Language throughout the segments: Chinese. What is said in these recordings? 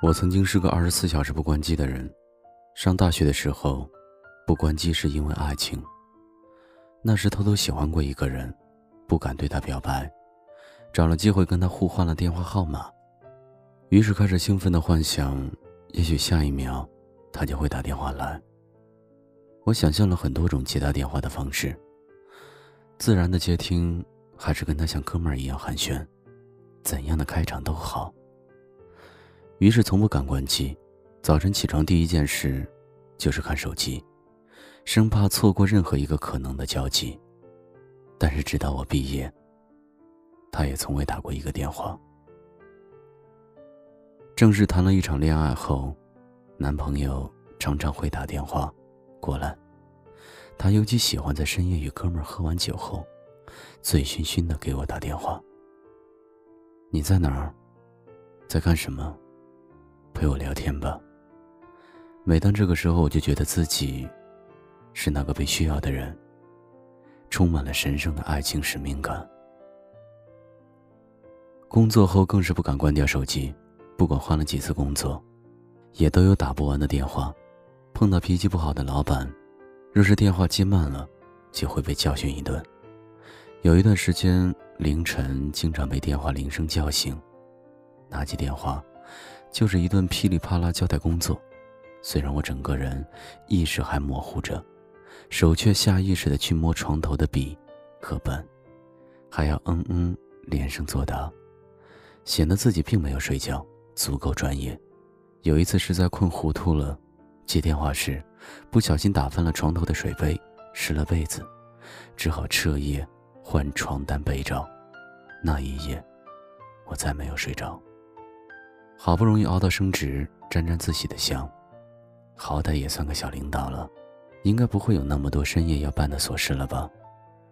我曾经是个二十四小时不关机的人。上大学的时候，不关机是因为爱情。那时偷偷喜欢过一个人，不敢对他表白，找了机会跟他互换了电话号码。于是开始兴奋的幻想，也许下一秒，他就会打电话来。我想象了很多种接他电话的方式，自然的接听，还是跟他像哥们儿一样寒暄，怎样的开场都好。于是从不敢关机，早晨起床第一件事，就是看手机，生怕错过任何一个可能的交集。但是直到我毕业，他也从未打过一个电话。正式谈了一场恋爱后，男朋友常常会打电话过来，他尤其喜欢在深夜与哥们喝完酒后，醉醺醺的给我打电话。你在哪儿？在干什么？陪我聊天吧。每当这个时候，我就觉得自己是那个被需要的人，充满了神圣的爱情使命感。工作后更是不敢关掉手机，不管换了几次工作，也都有打不完的电话。碰到脾气不好的老板，若是电话接慢了，就会被教训一顿。有一段时间，凌晨经常被电话铃声叫醒，拿起电话。就是一顿噼里啪啦交代工作，虽然我整个人意识还模糊着，手却下意识的去摸床头的笔和本，还要嗯嗯连声作答，显得自己并没有睡觉，足够专业。有一次实在困糊涂了，接电话时不小心打翻了床头的水杯，湿了被子，只好彻夜换床单被罩。那一夜，我再没有睡着。好不容易熬到升职，沾沾自喜的想，好歹也算个小领导了，应该不会有那么多深夜要办的琐事了吧？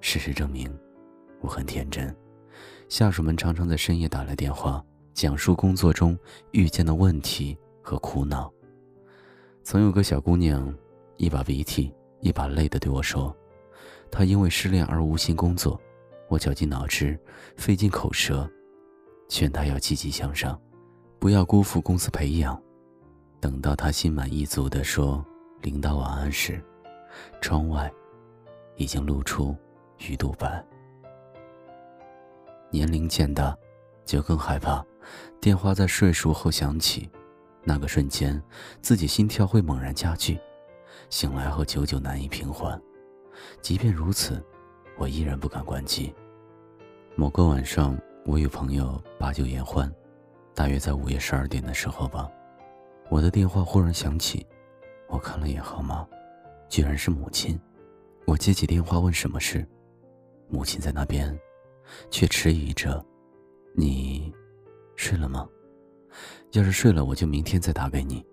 事实证明，我很天真。下属们常常在深夜打来电话，讲述工作中遇见的问题和苦恼。曾有个小姑娘，一把鼻涕一把泪的对我说，她因为失恋而无心工作，我绞尽脑汁，费尽口舌，劝她要积极向上。不要辜负公司培养。等到他心满意足地说“领导晚安”时，窗外已经露出鱼肚白。年龄渐大，就更害怕电话在睡熟后响起，那个瞬间自己心跳会猛然加剧，醒来后久久难以平缓。即便如此，我依然不敢关机。某个晚上，我与朋友把酒言欢。大约在午夜十二点的时候吧，我的电话忽然响起，我看了眼号码，居然是母亲。我接起电话问什么事，母亲在那边，却迟疑着：“你睡了吗？要是睡了，我就明天再打给你。”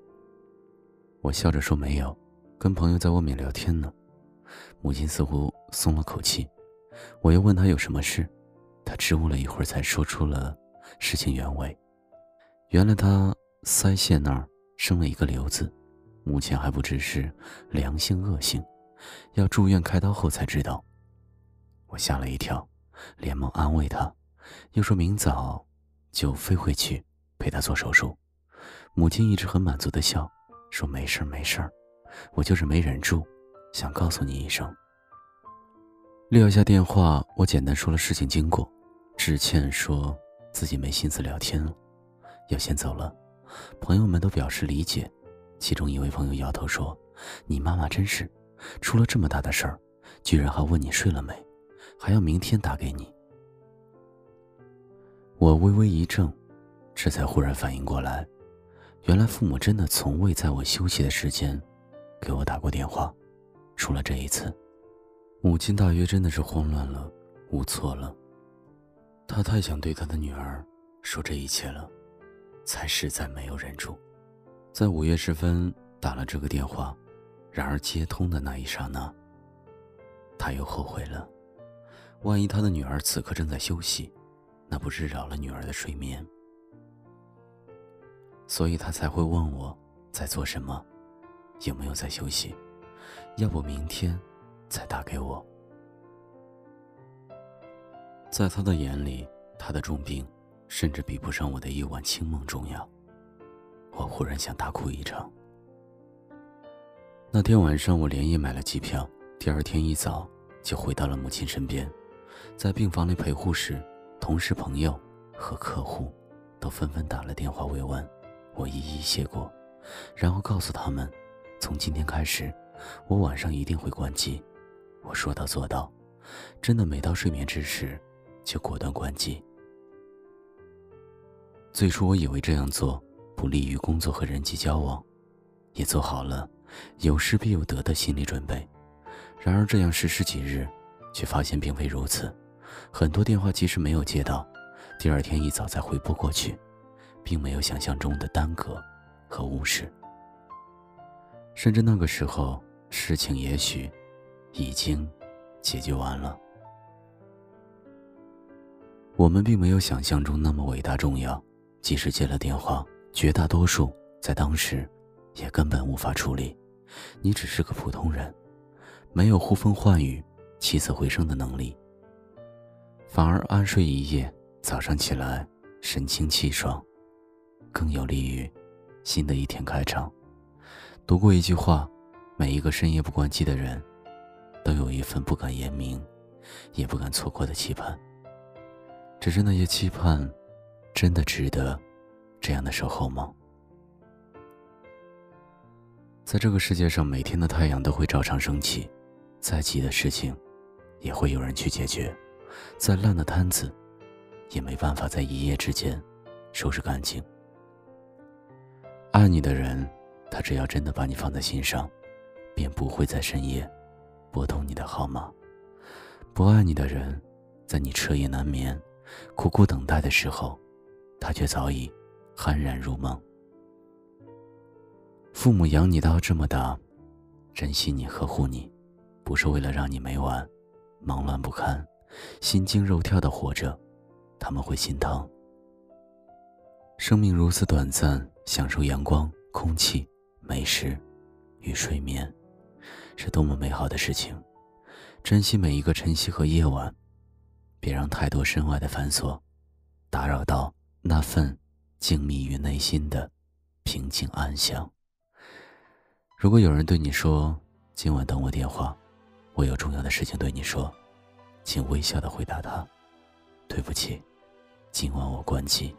我笑着说：“没有，跟朋友在外面聊天呢。”母亲似乎松了口气。我又问他有什么事，他支吾了一会儿，才说出了事情原委。原来他腮腺那儿生了一个瘤子，目前还不知是良性恶性，要住院开刀后才知道。我吓了一跳，连忙安慰他，又说明早就飞回去陪他做手术。母亲一直很满足的笑，说没事儿没事儿，我就是没忍住，想告诉你一声。撂下电话，我简单说了事情经过，致歉说自己没心思聊天了。要先走了，朋友们都表示理解。其中一位朋友摇头说：“你妈妈真是，出了这么大的事儿，居然还问你睡了没，还要明天打给你。”我微微一怔，这才忽然反应过来，原来父母真的从未在我休息的时间给我打过电话，除了这一次。母亲大约真的是慌乱了，无措了。她太想对她的女儿说这一切了。才实在没有忍住，在午夜时分打了这个电话，然而接通的那一刹那，他又后悔了。万一他的女儿此刻正在休息，那不是扰了女儿的睡眠？所以他才会问我在做什么，有没有在休息，要不明天再打给我。在他的眼里，他的重病。甚至比不上我的一晚清梦重要。我忽然想大哭一场。那天晚上，我连夜买了机票，第二天一早就回到了母亲身边，在病房里陪护时，同事、朋友和客户都纷纷打了电话慰问，我一一谢过，然后告诉他们，从今天开始，我晚上一定会关机，我说到做到，真的每到睡眠之时，就果断关机。最初我以为这样做不利于工作和人际交往，也做好了。有失必有得的心理准备，然而这样实施几日，却发现并非如此。很多电话即使没有接到，第二天一早再回拨过去，并没有想象中的耽搁和无视。甚至那个时候，事情也许已经解决完了。我们并没有想象中那么伟大重要，即使接了电话，绝大多数在当时也根本无法处理。你只是个普通人，没有呼风唤雨、起死回生的能力，反而安睡一夜，早上起来神清气爽，更有利于新的一天开场。读过一句话：每一个深夜不关机的人，都有一份不敢言明，也不敢错过的期盼。只是那些期盼，真的值得这样的守候吗？在这个世界上，每天的太阳都会照常升起，再急的事情，也会有人去解决；再烂的摊子，也没办法在一夜之间收拾干净。爱你的人，他只要真的把你放在心上，便不会在深夜拨通你的号码；不爱你的人，在你彻夜难眠、苦苦等待的时候，他却早已酣然入梦。父母养你到这么大，珍惜你、呵护你，不是为了让你每晚忙乱不堪、心惊肉跳的活着，他们会心疼。生命如此短暂，享受阳光、空气、美食与睡眠，是多么美好的事情！珍惜每一个晨曦和夜晚，别让太多身外的繁琐打扰到那份静谧于内心的平静安详。如果有人对你说今晚等我电话，我有重要的事情对你说，请微笑的回答他：“对不起，今晚我关机。”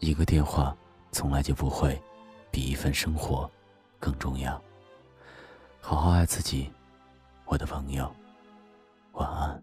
一个电话从来就不会比一份生活更重要。好好爱自己，我的朋友，晚安。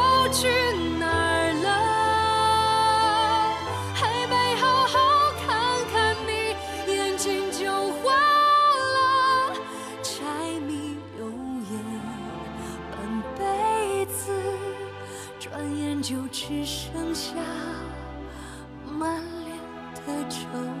只剩下满脸的皱。